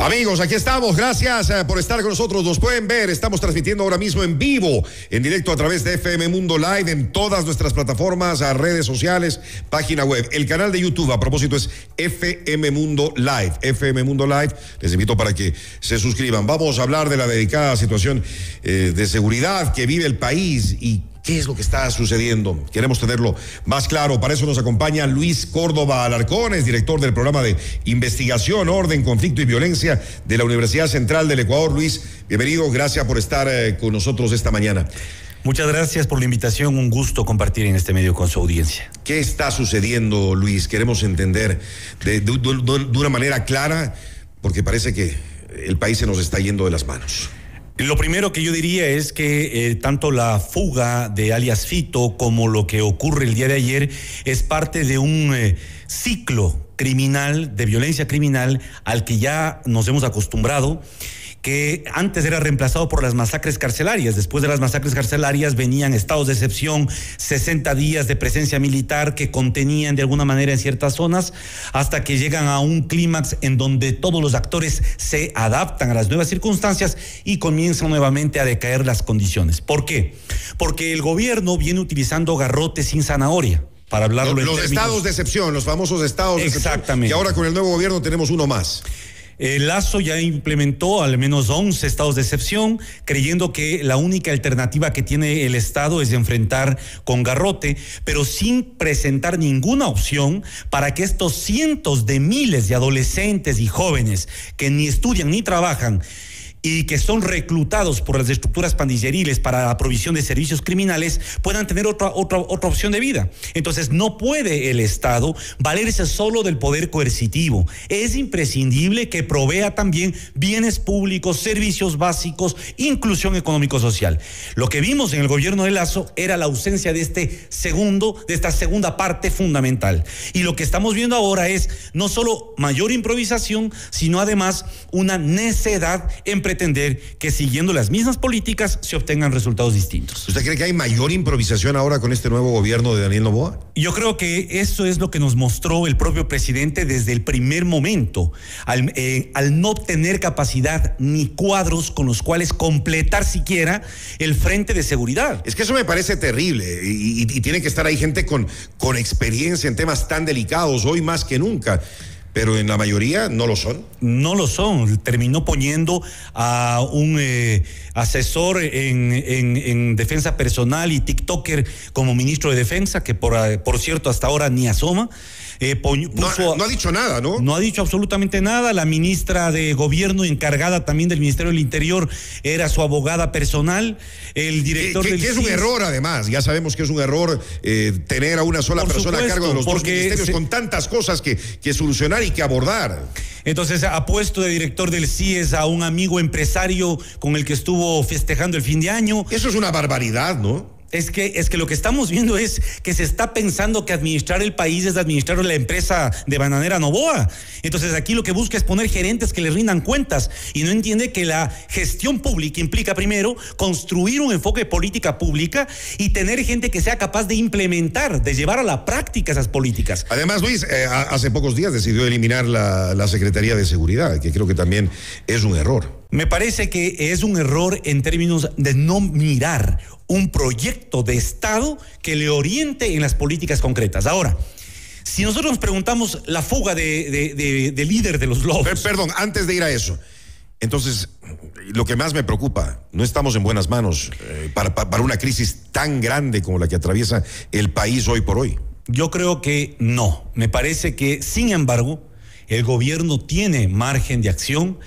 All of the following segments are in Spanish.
Amigos, aquí estamos. Gracias eh, por estar con nosotros. Nos pueden ver. Estamos transmitiendo ahora mismo en vivo, en directo a través de FM Mundo Live, en todas nuestras plataformas, redes sociales, página web. El canal de YouTube, a propósito, es FM Mundo Live. FM Mundo Live. Les invito para que se suscriban. Vamos a hablar de la dedicada situación eh, de seguridad que vive el país y ¿Qué es lo que está sucediendo? Queremos tenerlo más claro. Para eso nos acompaña Luis Córdoba Alarcón, es director del programa de investigación, orden, conflicto y violencia de la Universidad Central del Ecuador. Luis, bienvenido. Gracias por estar eh, con nosotros esta mañana. Muchas gracias por la invitación. Un gusto compartir en este medio con su audiencia. ¿Qué está sucediendo, Luis? Queremos entender de, de, de una manera clara, porque parece que el país se nos está yendo de las manos. Lo primero que yo diría es que eh, tanto la fuga de alias Fito como lo que ocurre el día de ayer es parte de un eh, ciclo criminal, de violencia criminal, al que ya nos hemos acostumbrado que antes era reemplazado por las masacres carcelarias. Después de las masacres carcelarias venían estados de excepción, 60 días de presencia militar que contenían de alguna manera en ciertas zonas, hasta que llegan a un clímax en donde todos los actores se adaptan a las nuevas circunstancias y comienzan nuevamente a decaer las condiciones. ¿Por qué? Porque el gobierno viene utilizando garrotes sin zanahoria para hablarlo los, en los términos... estados de excepción, los famosos estados de Exactamente. excepción. Y ahora con el nuevo gobierno tenemos uno más. El Lazo ya implementó al menos 11 estados de excepción, creyendo que la única alternativa que tiene el Estado es enfrentar con garrote, pero sin presentar ninguna opción para que estos cientos de miles de adolescentes y jóvenes que ni estudian ni trabajan y que son reclutados por las estructuras pandilleriles para la provisión de servicios criminales puedan tener otra, otra, otra opción de vida. Entonces, no puede el Estado valerse solo del poder coercitivo. Es imprescindible que provea también bienes públicos, servicios básicos, inclusión económico-social. Lo que vimos en el gobierno de Lazo era la ausencia de este segundo, de esta segunda parte fundamental. Y lo que estamos viendo ahora es no solo mayor improvisación, sino además una necedad en pretender que siguiendo las mismas políticas se obtengan resultados distintos. ¿Usted cree que hay mayor improvisación ahora con este nuevo gobierno de Daniel Novoa? Yo creo que eso es lo que nos mostró el propio presidente desde el primer momento, al, eh, al no tener capacidad ni cuadros con los cuales completar siquiera el frente de seguridad. Es que eso me parece terrible y, y, y tiene que estar ahí gente con, con experiencia en temas tan delicados hoy más que nunca pero en la mayoría no lo son. No lo son. Terminó poniendo a un eh, asesor en, en, en, defensa personal y TikToker como ministro de defensa, que por, por cierto hasta ahora ni asoma. Eh, puso, no, no, ha dicho nada, ¿no? No ha dicho absolutamente nada. La ministra de Gobierno, encargada también del Ministerio del Interior, era su abogada personal. El director que, que, del que es un error, además. Ya sabemos que es un error eh, tener a una sola Por persona supuesto, a cargo de los dos ministerios se... con tantas cosas que, que solucionar y que abordar. Entonces ha puesto de director del CIES a un amigo empresario con el que estuvo festejando el fin de año. Eso es una barbaridad, ¿no? Es que, es que lo que estamos viendo es que se está pensando que administrar el país es administrar la empresa de Bananera Novoa. Entonces aquí lo que busca es poner gerentes que le rindan cuentas y no entiende que la gestión pública implica primero construir un enfoque de política pública y tener gente que sea capaz de implementar, de llevar a la práctica esas políticas. Además, Luis, eh, hace pocos días decidió eliminar la, la Secretaría de Seguridad, que creo que también es un error. Me parece que es un error en términos de no mirar un proyecto de Estado que le oriente en las políticas concretas. Ahora, si nosotros nos preguntamos la fuga de, de, de, de líder de los lobos. Per perdón, antes de ir a eso. Entonces, lo que más me preocupa, no estamos en buenas manos eh, para, para una crisis tan grande como la que atraviesa el país hoy por hoy. Yo creo que no. Me parece que, sin embargo, el gobierno tiene margen de acción,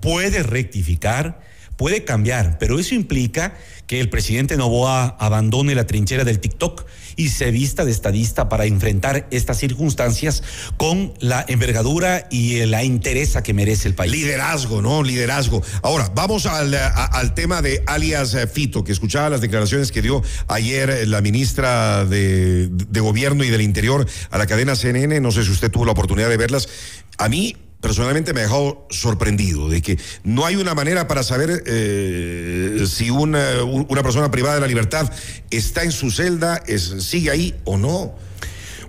puede rectificar, puede cambiar, pero eso implica que el presidente Novoa abandone la trinchera del TikTok y se vista de estadista para enfrentar estas circunstancias con la envergadura y la interesa que merece el país. Liderazgo, ¿no? Liderazgo. Ahora, vamos al, al tema de alias Fito, que escuchaba las declaraciones que dio ayer la ministra de, de Gobierno y del Interior a la cadena CNN. No sé si usted tuvo la oportunidad de verlas. A mí personalmente me ha dejado sorprendido de que no hay una manera para saber eh, si una, una, persona privada de la libertad está en su celda, es, sigue ahí o no.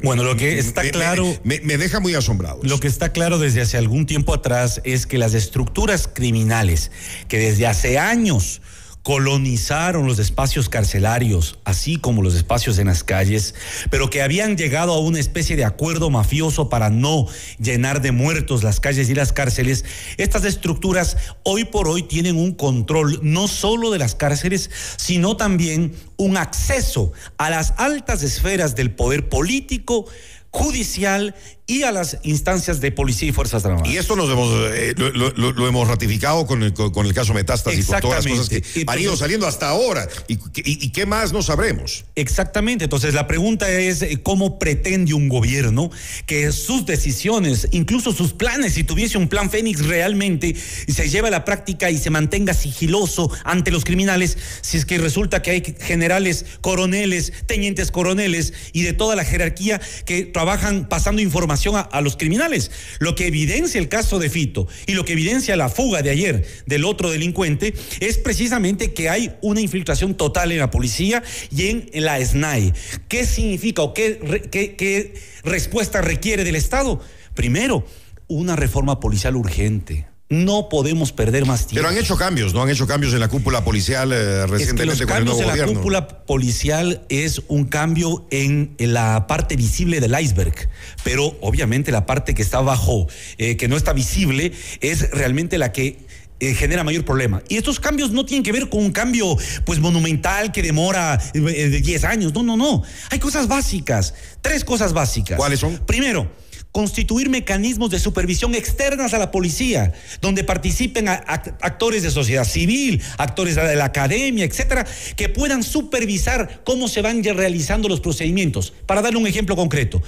Bueno, lo que está claro. Me, me, deja muy asombrado. Lo que está claro desde hace algún tiempo atrás es que las estructuras criminales que desde hace años colonizaron los espacios carcelarios, así como los espacios en las calles, pero que habían llegado a una especie de acuerdo mafioso para no llenar de muertos las calles y las cárceles, estas estructuras hoy por hoy tienen un control no solo de las cárceles, sino también un acceso a las altas esferas del poder político, judicial y a las instancias de policía y fuerzas armadas. Y esto nos hemos, eh, lo, hemos ratificado con el, con, el caso Metástasis, con todas las cosas que han ido saliendo hasta ahora. ¿Y, y, qué más no sabremos? Exactamente. Entonces, la pregunta es: eh, ¿cómo pretende un gobierno que sus decisiones, incluso sus planes, si tuviese un plan Fénix realmente, se lleve a la práctica y se mantenga sigiloso ante los criminales, si es que resulta que hay generales, coroneles, tenientes coroneles y de toda la jerarquía que trabajan pasando información a, los criminales. Lo que evidencia el caso de Fito y lo que evidencia la fuga de ayer del otro delincuente es precisamente que hay una infiltración total en la policía y en la SNAI. ¿Qué significa o qué, qué, respuesta requiere del Estado? Primero, una reforma policial urgente. No podemos perder más tiempo. Pero han hecho cambios, ¿no? Han hecho cambios en la cúpula policial eh, recientemente es que los cambios en la cúpula policial es un cambio en, la parte visible del iceberg, pero obviamente la parte que está abajo, eh, que no está visible, es realmente la que eh, genera mayor problema. Y estos cambios no tienen que ver con un cambio pues monumental que demora 10 años. No, no, no. Hay cosas básicas. Tres cosas básicas. ¿Cuáles son? Primero, constituir mecanismos de supervisión externas a la policía, donde participen actores de sociedad civil, actores de la academia, etcétera, que puedan supervisar cómo se van realizando los procedimientos. Para darle un ejemplo concreto,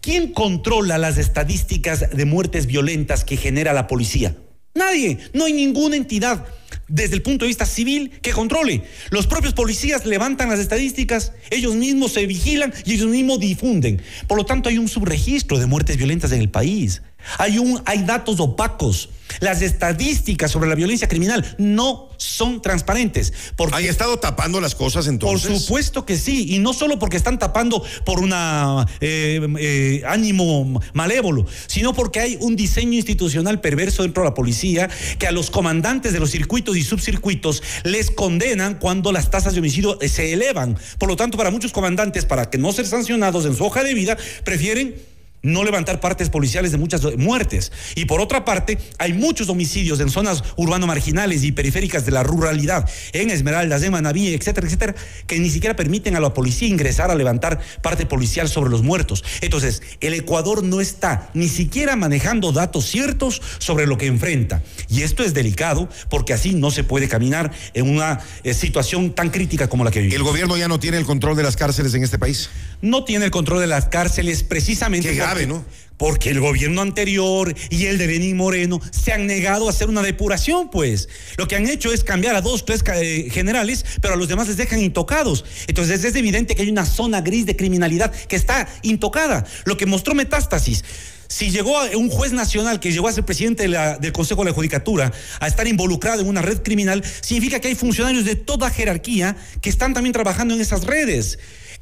¿quién controla las estadísticas de muertes violentas que genera la policía? Nadie, no hay ninguna entidad desde el punto de vista civil que controle. Los propios policías levantan las estadísticas, ellos mismos se vigilan y ellos mismos difunden. Por lo tanto, hay un subregistro de muertes violentas en el país. Hay, un, hay datos opacos. Las estadísticas sobre la violencia criminal no son transparentes. Porque, ¿Hay estado tapando las cosas entonces? Por supuesto que sí, y no solo porque están tapando por un eh, eh, ánimo malévolo, sino porque hay un diseño institucional perverso dentro de la policía que a los comandantes de los circuitos y subcircuitos les condenan cuando las tasas de homicidio se elevan. Por lo tanto, para muchos comandantes, para que no ser sancionados en su hoja de vida, prefieren no levantar partes policiales de muchas muertes. Y por otra parte, hay muchos homicidios en zonas urbano marginales y periféricas de la ruralidad, en Esmeraldas, en Manaví, etcétera, etcétera, que ni siquiera permiten a la policía ingresar a levantar parte policial sobre los muertos. Entonces, el Ecuador no está ni siquiera manejando datos ciertos sobre lo que enfrenta. Y esto es delicado porque así no se puede caminar en una eh, situación tan crítica como la que vivimos. ¿El gobierno ya no tiene el control de las cárceles en este país? No tiene el control de las cárceles precisamente. Porque el gobierno anterior y el de Lenín Moreno se han negado a hacer una depuración, pues. Lo que han hecho es cambiar a dos, tres eh, generales, pero a los demás les dejan intocados. Entonces es evidente que hay una zona gris de criminalidad que está intocada. Lo que mostró Metástasis. Si llegó un juez nacional que llegó a ser presidente del Consejo de la Judicatura a estar involucrado en una red criminal, significa que hay funcionarios de toda jerarquía que están también trabajando en esas redes.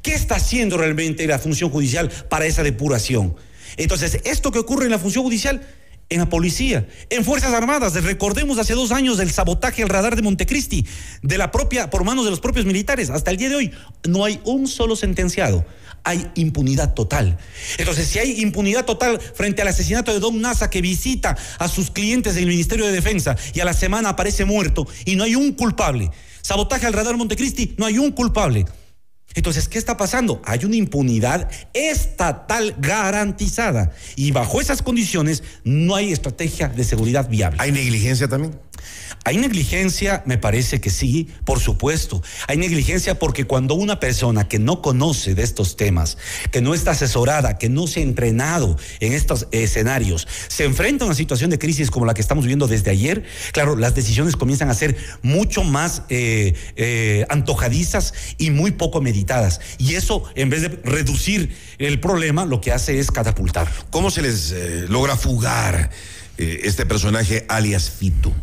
¿Qué está haciendo realmente la función judicial para esa depuración? Entonces, esto que ocurre en la función judicial, en la policía, en Fuerzas Armadas, recordemos hace dos años del sabotaje al radar de Montecristi, de la propia, por manos de los propios militares, hasta el día de hoy, no hay un solo sentenciado. Hay impunidad total. Entonces, si hay impunidad total frente al asesinato de Don Nasa que visita a sus clientes del Ministerio de Defensa y a la semana aparece muerto y no hay un culpable. Sabotaje al radar Montecristi, no hay un culpable. Entonces, ¿qué está pasando? Hay una impunidad estatal garantizada y bajo esas condiciones no hay estrategia de seguridad viable. ¿Hay negligencia también? Hay negligencia, me parece que sí, por supuesto. Hay negligencia porque cuando una persona que no conoce de estos temas, que no está asesorada, que no se ha entrenado en estos escenarios, se enfrenta a una situación de crisis como la que estamos viviendo desde ayer, claro, las decisiones comienzan a ser mucho más eh, eh, antojadizas y muy poco meditadas. Y eso, en vez de reducir el problema, lo que hace es catapultar. ¿Cómo se les eh, logra fugar este personaje alias Fito?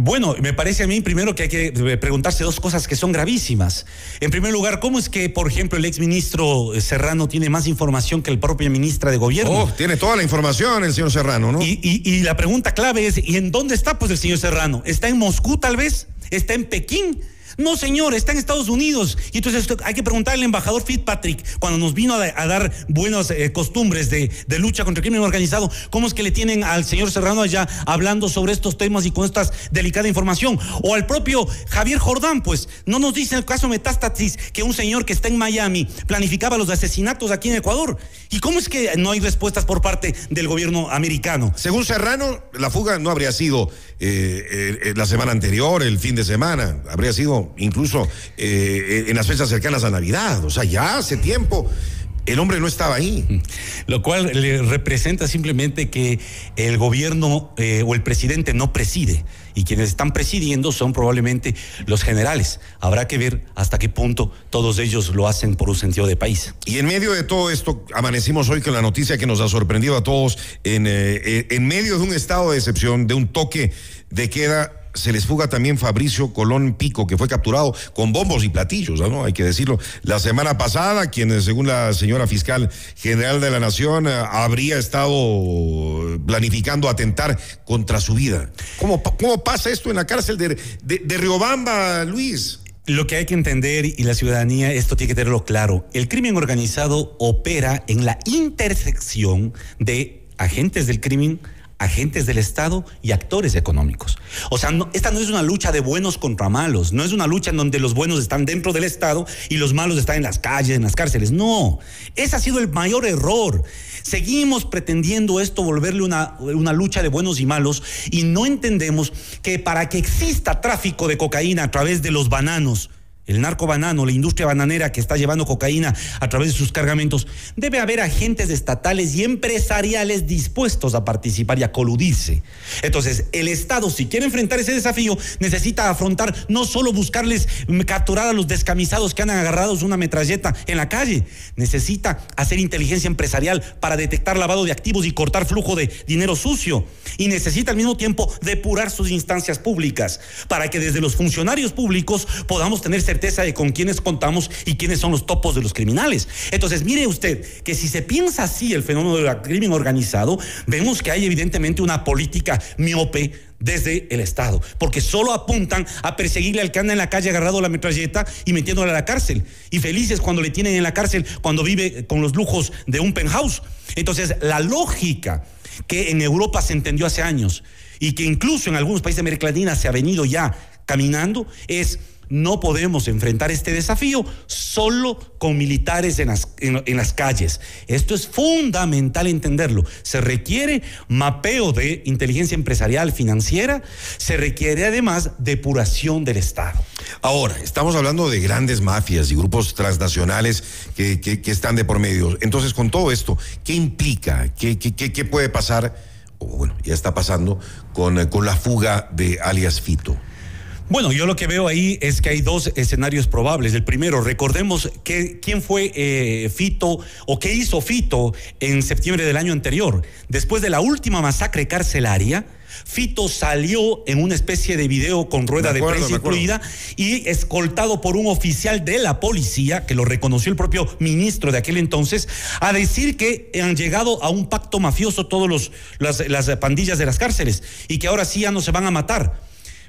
Bueno, me parece a mí primero que hay que eh, preguntarse dos cosas que son gravísimas. En primer lugar, ¿cómo es que, por ejemplo, el exministro eh, Serrano tiene más información que el propio ministra de Gobierno? Oh, tiene toda la información el señor Serrano, ¿no? Y, y la pregunta clave es, ¿y en dónde está pues el señor Serrano? ¿Está en Moscú tal vez? ¿Está en Pekín? No, señor, está en Estados Unidos. Y entonces hay que preguntarle al embajador Fitzpatrick, cuando nos vino a, dar buenas eh, costumbres de, lucha contra el crimen organizado, cómo es que le tienen al señor Serrano allá hablando sobre estos temas y con esta delicada información. O al propio Javier Jordán, pues no nos dice el caso Metástasis que un señor que está en Miami planificaba los asesinatos aquí en Ecuador. ¿Y cómo es que no hay respuestas por parte del gobierno americano? Según Serrano, la fuga no habría sido eh, eh, la semana anterior, el fin de semana, habría sido incluso eh, en las fechas cercanas a Navidad. O sea, ya hace tiempo el hombre no estaba ahí. Lo cual le representa simplemente que el gobierno eh, o el presidente no preside y quienes están presidiendo son probablemente los generales. Habrá que ver hasta qué punto todos ellos lo hacen por un sentido de país. Y en medio de todo esto, amanecimos hoy con la noticia que nos ha sorprendido a todos, en, eh, en medio de un estado de excepción, de un toque de queda se les fuga también Fabricio Colón Pico, que fue capturado con bombos y platillos, ¿no? Hay que decirlo. La semana pasada, quien, según la señora fiscal general de la Nación, eh, habría estado planificando atentar contra su vida. ¿Cómo, cómo pasa esto en la cárcel de, de, de Riobamba, Luis? Lo que hay que entender y la ciudadanía, esto tiene que tenerlo claro, el crimen organizado opera en la intersección de agentes del crimen, agentes del Estado y actores económicos. O sea, esta no es una lucha de buenos contra malos, no es una lucha en donde los buenos están dentro del Estado y los malos están en las calles, en las cárceles. No, ese ha sido el mayor error. Seguimos pretendiendo esto volverle una, una lucha de buenos y malos y no entendemos que para que exista tráfico de cocaína a través de los bananos, el narco banano, la industria bananera que está llevando cocaína a través de sus cargamentos, debe haber agentes estatales y empresariales dispuestos a participar y a coludirse. Entonces, el Estado, si quiere enfrentar ese desafío, necesita afrontar no solo buscarles capturar a los descamisados que han agarrado una metralleta en la calle, necesita hacer inteligencia empresarial para detectar lavado de activos y cortar flujo de dinero sucio. Y necesita al mismo tiempo depurar sus instancias públicas para que desde los funcionarios públicos podamos tener certeza de con quiénes contamos y quiénes son los topos de los criminales. Entonces, mire usted que si se piensa así el fenómeno del crimen organizado, vemos que hay evidentemente una política miope desde el Estado, porque solo apuntan a perseguirle al que anda en la calle agarrado la metralleta y metiéndole a la cárcel. Y felices cuando le tienen en la cárcel, cuando vive con los lujos de un penthouse. Entonces, la lógica que en Europa se entendió hace años y que incluso en algunos países de América Latina se ha venido ya caminando es no podemos enfrentar este desafío solo con militares en las, en, las, calles. Esto es fundamental entenderlo. Se requiere mapeo de inteligencia empresarial financiera, se requiere además depuración del Estado. Ahora, estamos hablando de grandes mafias y grupos transnacionales que, que, están de por medio. Entonces, con todo esto, ¿qué implica? ¿Qué, qué, qué puede pasar? O bueno, ya está pasando con, con la fuga de alias Fito. Bueno, yo lo que veo ahí es que hay dos escenarios probables. El primero, recordemos que, quién fue eh, Fito o qué hizo Fito en septiembre del año anterior. Después de la última masacre carcelaria, Fito salió en una especie de video con rueda de prensa incluida y escoltado por un oficial de la policía, que lo reconoció el propio ministro de aquel entonces, a decir que han llegado a un pacto mafioso todos los las pandillas de las cárceles y que ahora sí ya no se van a matar.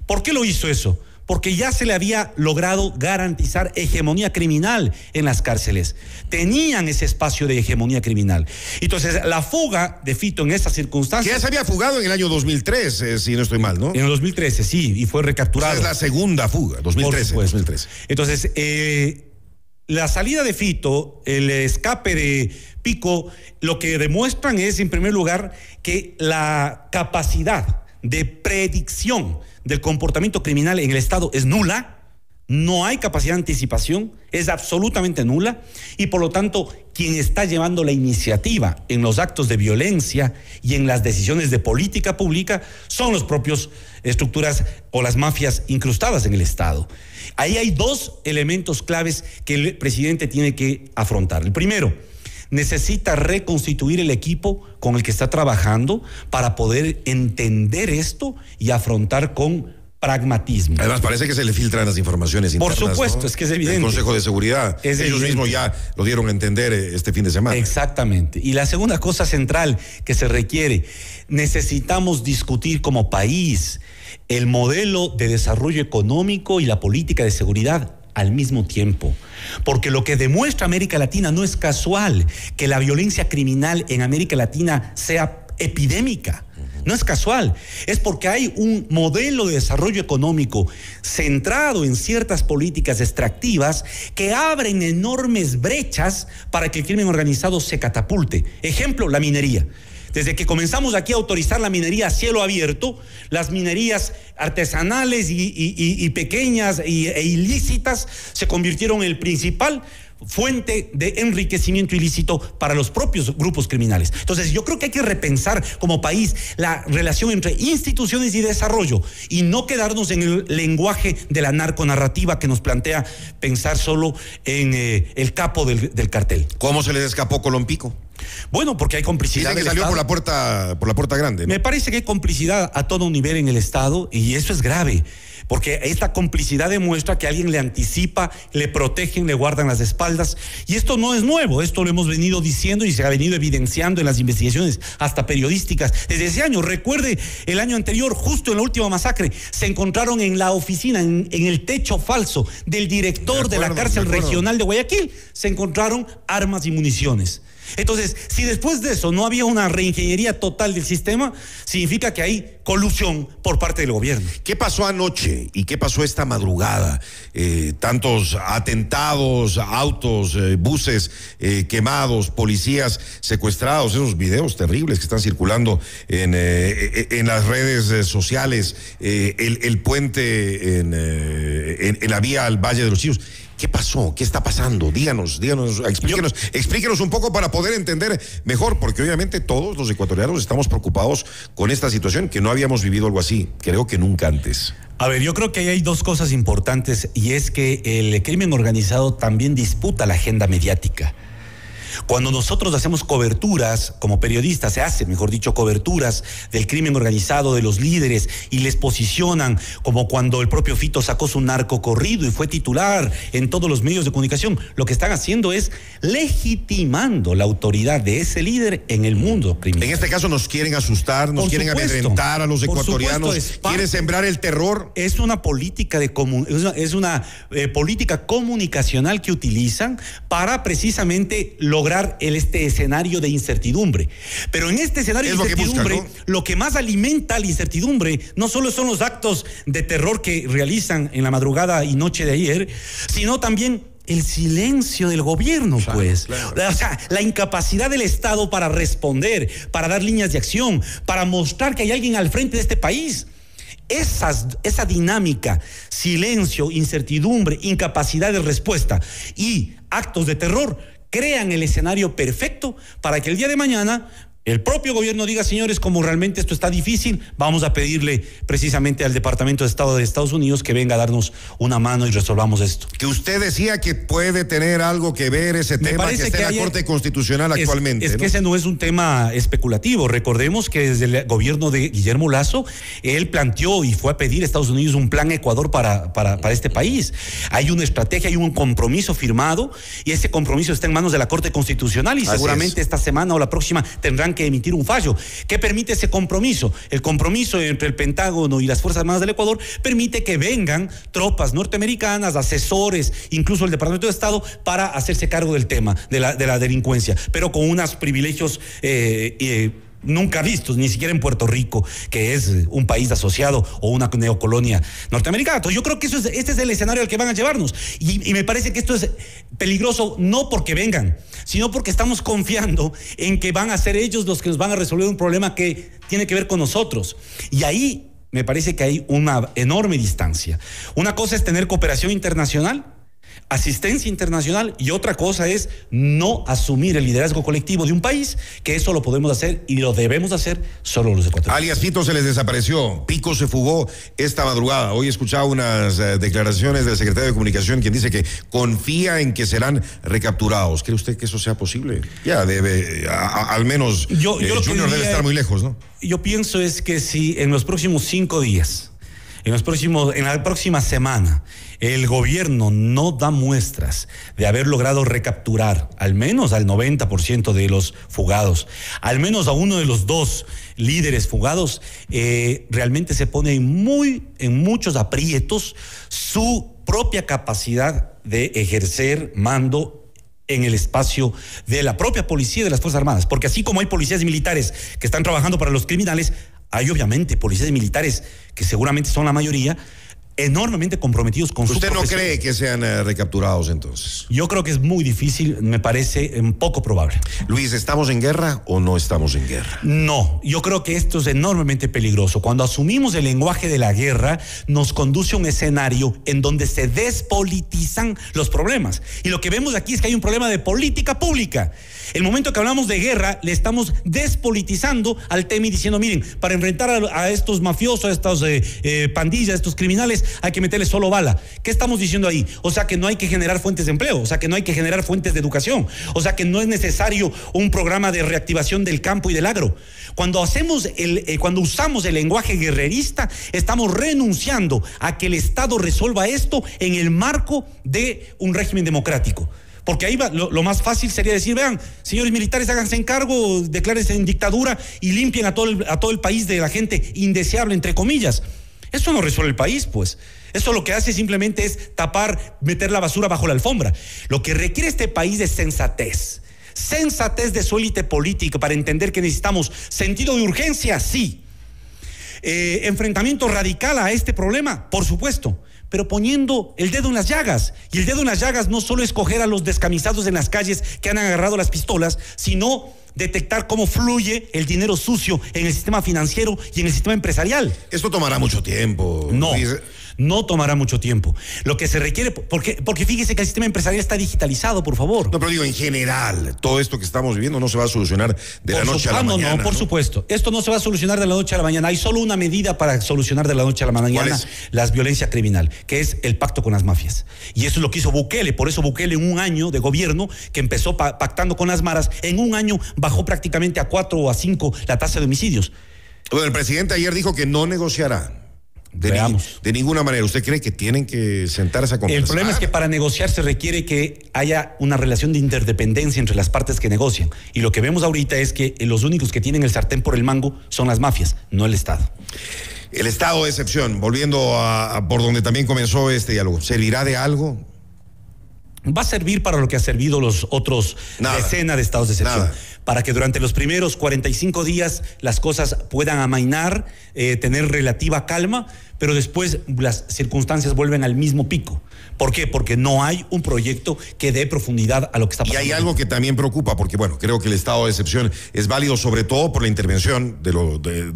¿Por qué lo hizo eso? Porque ya se le había logrado garantizar hegemonía criminal en las cárceles. Tenían ese espacio de hegemonía criminal. Entonces, la fuga de Fito en esas circunstancias. Que ya se había fugado en el año 2003, eh, si no estoy mal, ¿no? En el 2013, sí, y fue recapturado. es la segunda fuga, 2013. 2013. Entonces, eh, la salida de Fito, el escape de Pico, lo que demuestran es, en primer lugar, que la capacidad de predicción del comportamiento criminal en el Estado es nula, no hay capacidad de anticipación, es absolutamente nula y por lo tanto quien está llevando la iniciativa en los actos de violencia y en las decisiones de política pública son los propios estructuras o las mafias incrustadas en el Estado. Ahí hay dos elementos claves que el presidente tiene que afrontar. El primero, necesita reconstituir el equipo con el que está trabajando para poder entender esto y afrontar con pragmatismo. Además, parece que se le filtran las informaciones Por supuesto, es que es evidente. El Consejo de Seguridad, ellos mismos ya lo dieron a entender eh, este fin de semana. Exactamente. Y la segunda cosa central que se requiere, necesitamos discutir como país el modelo de desarrollo económico y la política de seguridad al mismo tiempo. Porque lo que demuestra América Latina no es casual que la violencia criminal en América Latina sea epidémica. No es casual, es porque hay un modelo de desarrollo económico centrado en ciertas políticas extractivas que abren enormes brechas para que el crimen organizado se catapulte. Ejemplo, la minería. Desde que comenzamos aquí a autorizar la minería a cielo abierto, las minerías artesanales y, pequeñas e ilícitas se convirtieron en el principal fuente de enriquecimiento ilícito para los propios grupos criminales. Entonces, yo creo que hay que repensar como país la relación entre instituciones y desarrollo y no quedarnos en el lenguaje de la narconarrativa que nos plantea pensar solo en eh, el capo del, cartel. ¿Cómo se les escapó Colompico? Bueno, porque hay complicidad. Dice que salió por la puerta, por la puerta grande. Me parece que hay complicidad a todo nivel en el Estado y eso es grave porque esta complicidad demuestra que alguien le anticipa, le protegen, le guardan las espaldas. Y esto no es nuevo, esto lo hemos venido diciendo y se ha venido evidenciando en las investigaciones, hasta periodísticas, desde ese año. Recuerde, el año anterior, justo en la última masacre, se encontraron en la oficina, en, el techo falso del director de, de la cárcel regional de Guayaquil, se encontraron armas y municiones. Entonces, si después de eso no había una reingeniería total del sistema, significa que hay colusión por parte del gobierno. ¿Qué pasó anoche y qué pasó esta madrugada? Eh, tantos atentados, autos, eh, buses eh, quemados, policías secuestrados, esos videos terribles que están circulando en, en las redes sociales, el, puente en, en, la vía al Valle de los Chillos. ¿Qué pasó? ¿Qué está pasando? Díganos, díganos, explíquenos, explíquenos un poco para poder entender mejor, porque obviamente todos los ecuatorianos estamos preocupados con esta situación, que no habíamos vivido algo así, creo que nunca antes. A ver, yo creo que ahí hay dos cosas importantes y es que el crimen organizado también disputa la agenda mediática. Cuando nosotros hacemos coberturas, como periodistas, se hacen, mejor dicho, coberturas del crimen organizado, de los líderes, y les posicionan como cuando el propio Fito sacó su narco corrido y fue titular en todos los medios de comunicación, lo que están haciendo es legitimando la autoridad de ese líder en el mundo criminal. En este caso nos quieren asustar, nos quieren amedrentar a los ecuatorianos, quieren sembrar el terror. Es una política de es una, eh, política comunicacional que utilizan para precisamente lograr el, este escenario de incertidumbre. Pero en este escenario de incertidumbre, lo que más alimenta la incertidumbre no solo son los actos de terror que realizan en la madrugada y noche de ayer, sino también el silencio del gobierno, pues. O sea, la incapacidad del Estado para responder, para dar líneas de acción, para mostrar que hay alguien al frente de este país. Esas, esa dinámica, silencio, incertidumbre, incapacidad de respuesta y actos de terror crean el escenario perfecto para que el día de mañana el propio gobierno diga, señores, como realmente esto está difícil, vamos a pedirle precisamente al Departamento de Estado de Estados Unidos que venga a darnos una mano y resolvamos esto. Que usted decía que puede tener algo que ver ese tema que está en la Corte Constitucional actualmente. Es que ese no es un tema especulativo. Recordemos que desde el gobierno de Guillermo Lazo, él planteó y fue a pedir a Estados Unidos un plan Ecuador para, para, para este país. Hay una estrategia, hay un compromiso firmado y ese compromiso está en manos de la Corte Constitucional y seguramente esta semana o la próxima tendrán que emitir un fallo. ¿Qué permite ese compromiso? El compromiso entre el Pentágono y las Fuerzas Armadas del Ecuador permite que vengan tropas norteamericanas, asesores, incluso el Departamento de Estado, para hacerse cargo del tema de la, de la delincuencia, pero con unos privilegios eh, eh, nunca vistos, ni siquiera en Puerto Rico, que es un país asociado o una neocolonia norteamericana. Entonces, yo creo que eso es, este es el escenario al que van a llevarnos. Y, y, me parece que esto es peligroso no porque vengan, sino porque estamos confiando en que van a ser ellos los que nos van a resolver un problema que tiene que ver con nosotros. Y ahí me parece que hay una enorme distancia. Una cosa es tener cooperación internacional asistencia internacional y otra cosa es no asumir el liderazgo colectivo de un país, que eso lo podemos hacer y lo debemos hacer solo los ecuatorianos. Alias Pito se les desapareció, Pico se fugó esta madrugada. Hoy he escuchado unas eh, declaraciones del secretario de Comunicación quien dice que confía en que serán recapturados. ¿Cree usted que eso sea posible? Ya debe, al menos yo, yo eh, Junior debe estar muy lejos, ¿no? Yo pienso es que si en los próximos cinco días, en próximos, en la próxima semana, el gobierno no da muestras de haber logrado recapturar al menos al 90% de los fugados, al menos a uno de los dos líderes fugados, eh, realmente se pone muy, en muchos aprietos su propia capacidad de ejercer mando en el espacio de la propia policía y de las Fuerzas Armadas. Porque así como hay policías militares que están trabajando para los criminales, hay obviamente policías militares que seguramente son la mayoría, enormemente comprometidos con ¿Usted no cree que sean eh, recapturados entonces? Yo creo que es muy difícil, me parece eh, poco probable. Luis, ¿estamos en guerra o no estamos en guerra? No, yo creo que esto es enormemente peligroso. Cuando asumimos el lenguaje de la guerra, nos conduce a un escenario en donde se despolitizan los problemas. Y lo que vemos aquí es que hay un problema de política pública. El momento que hablamos de guerra, le estamos despolitizando al tema y diciendo, miren, para enfrentar a, estos mafiosos, a estas eh, pandillas, a estos criminales, hay que meterle solo bala. ¿Qué estamos diciendo ahí? O sea que no hay que generar fuentes de empleo, o sea que no hay que generar fuentes de educación, o sea que no es necesario un programa de reactivación del campo y del agro. Cuando hacemos el, eh, cuando usamos el lenguaje guerrerista, estamos renunciando a que el Estado resuelva esto en el marco de un régimen democrático. Porque ahí va, lo, más fácil sería decir, vean, señores militares, háganse encargo, declárense en dictadura y limpien a todo a todo el país de la gente indeseable, entre comillas. Eso no resuelve el país, pues. Eso lo que hace simplemente es tapar, meter la basura bajo la alfombra. Lo que requiere este país es sensatez. Sensatez de su élite política para entender que necesitamos sentido de urgencia, sí. Eh, enfrentamiento radical a este problema, por supuesto pero poniendo el dedo en las llagas. Y el dedo en las llagas no solo es coger a los descamisados en las calles que han agarrado las pistolas, sino detectar cómo fluye el dinero sucio en el sistema financiero y en el sistema empresarial. Esto tomará mucho tiempo. No no tomará mucho tiempo. Lo que se requiere, porque, porque fíjese que el sistema empresarial está digitalizado, por favor. No, pero digo, en general, todo esto que estamos viviendo no se va a solucionar de la noche a la mañana. No, por supuesto. Esto no se va a solucionar de la noche a la mañana. Hay solo una medida para solucionar de la noche a la mañana la violencia criminal, que es el pacto con las mafias. Y eso es lo que hizo Bukele. Por eso Bukele en un año de gobierno, que empezó pactando con las maras, en un año bajó prácticamente a cuatro o a cinco la tasa de homicidios. Bueno, el presidente ayer dijo que no negociará. De, de, ninguna manera. ¿Usted cree que tienen que sentarse a conversar? El problema es que para negociar se requiere que haya una relación de interdependencia entre las partes que negocian. Y lo que vemos ahorita es que los únicos que tienen el sartén por el mango son las mafias, no el Estado. El Estado de excepción, volviendo a, por donde también comenzó este diálogo, ¿servirá de algo? Va a servir para lo que ha servido los otros decenas de estados de excepción para que durante los primeros 45 días las cosas puedan amainar, eh, tener relativa calma, pero después las circunstancias vuelven al mismo pico. ¿Por qué? Porque no hay un proyecto que dé profundidad a lo que está pasando. Y hay algo que también preocupa, porque bueno, creo que el estado de excepción es válido sobre todo por la intervención de lo, de,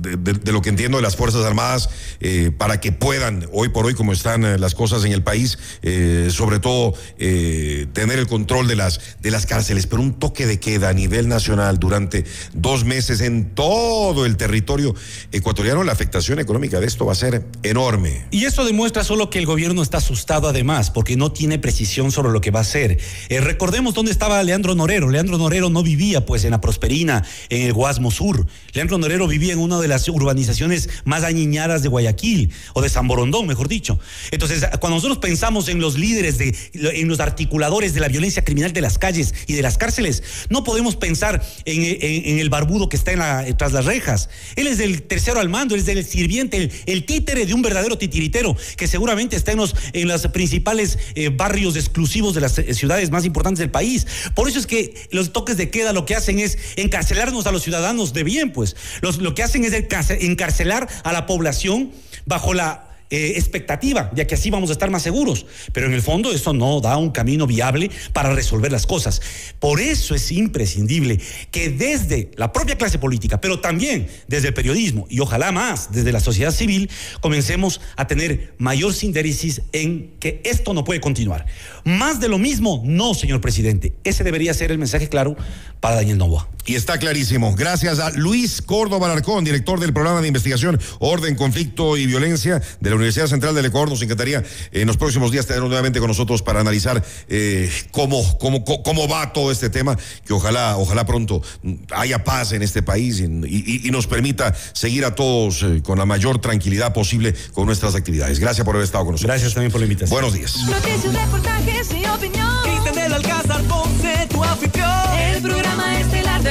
lo que entiendo de las Fuerzas Armadas eh, para que puedan, hoy por hoy como están eh, las cosas en el país, eh, sobre todo tener el control de las, de las cárceles, pero un toque de queda a nivel nacional durante dos meses en todo el territorio ecuatoriano, la afectación económica de esto va a ser enorme. Y eso demuestra solo que el gobierno está asustado además, porque no tiene precisión sobre lo que va a hacer. Eh, recordemos dónde estaba Leandro Norero. Leandro Norero no vivía pues en la Prosperina, en el Guasmo Sur. Leandro Norero vivía en una de las urbanizaciones más añiñadas de Guayaquil, o de San Borondón, mejor dicho. Entonces, cuando nosotros pensamos en los líderes, de, en los articuladores de la violencia criminal de las calles y de las cárceles, no podemos pensar en, el barbudo que está en tras las rejas. Él es el tercero al mando, él es el sirviente, el, títere de un verdadero titiritero que seguramente está en los, en principales eh, barrios exclusivos de las eh, ciudades más importantes del país. Por eso es que los toques de queda lo que hacen es encarcelarnos a los ciudadanos de bien, pues. lo que hacen es encarcelar a la población bajo la eh, expectativa, ya que así vamos a estar más seguros. Pero en el fondo eso no da un camino viable para resolver las cosas. Por eso es imprescindible que desde la propia clase política, pero también desde el periodismo y ojalá más desde la sociedad civil, comencemos a tener mayor sindéresis en que esto no puede continuar. Más de lo mismo, no, señor presidente. Ese debería ser el mensaje claro para Daniel Novoa. Y está clarísimo. Gracias a Luis Córdoba Alarcón, director del programa de investigación Orden, Conflicto y Violencia de la Universidad Universidad Central del Ecuador, nos encantaría eh, en los próximos días tenerlo nuevamente con nosotros para analizar eh, cómo, cómo, cómo va todo este tema, que ojalá, ojalá pronto mm, haya paz en este país y, nos permita seguir a todos eh, con la mayor tranquilidad posible con nuestras actividades. Gracias por haber estado con nosotros. Gracias también por la invitación. Buenos días. Noticias, reportajes y opinión. Cristian del Alcázar Ponce, tu anfitrión. El programa este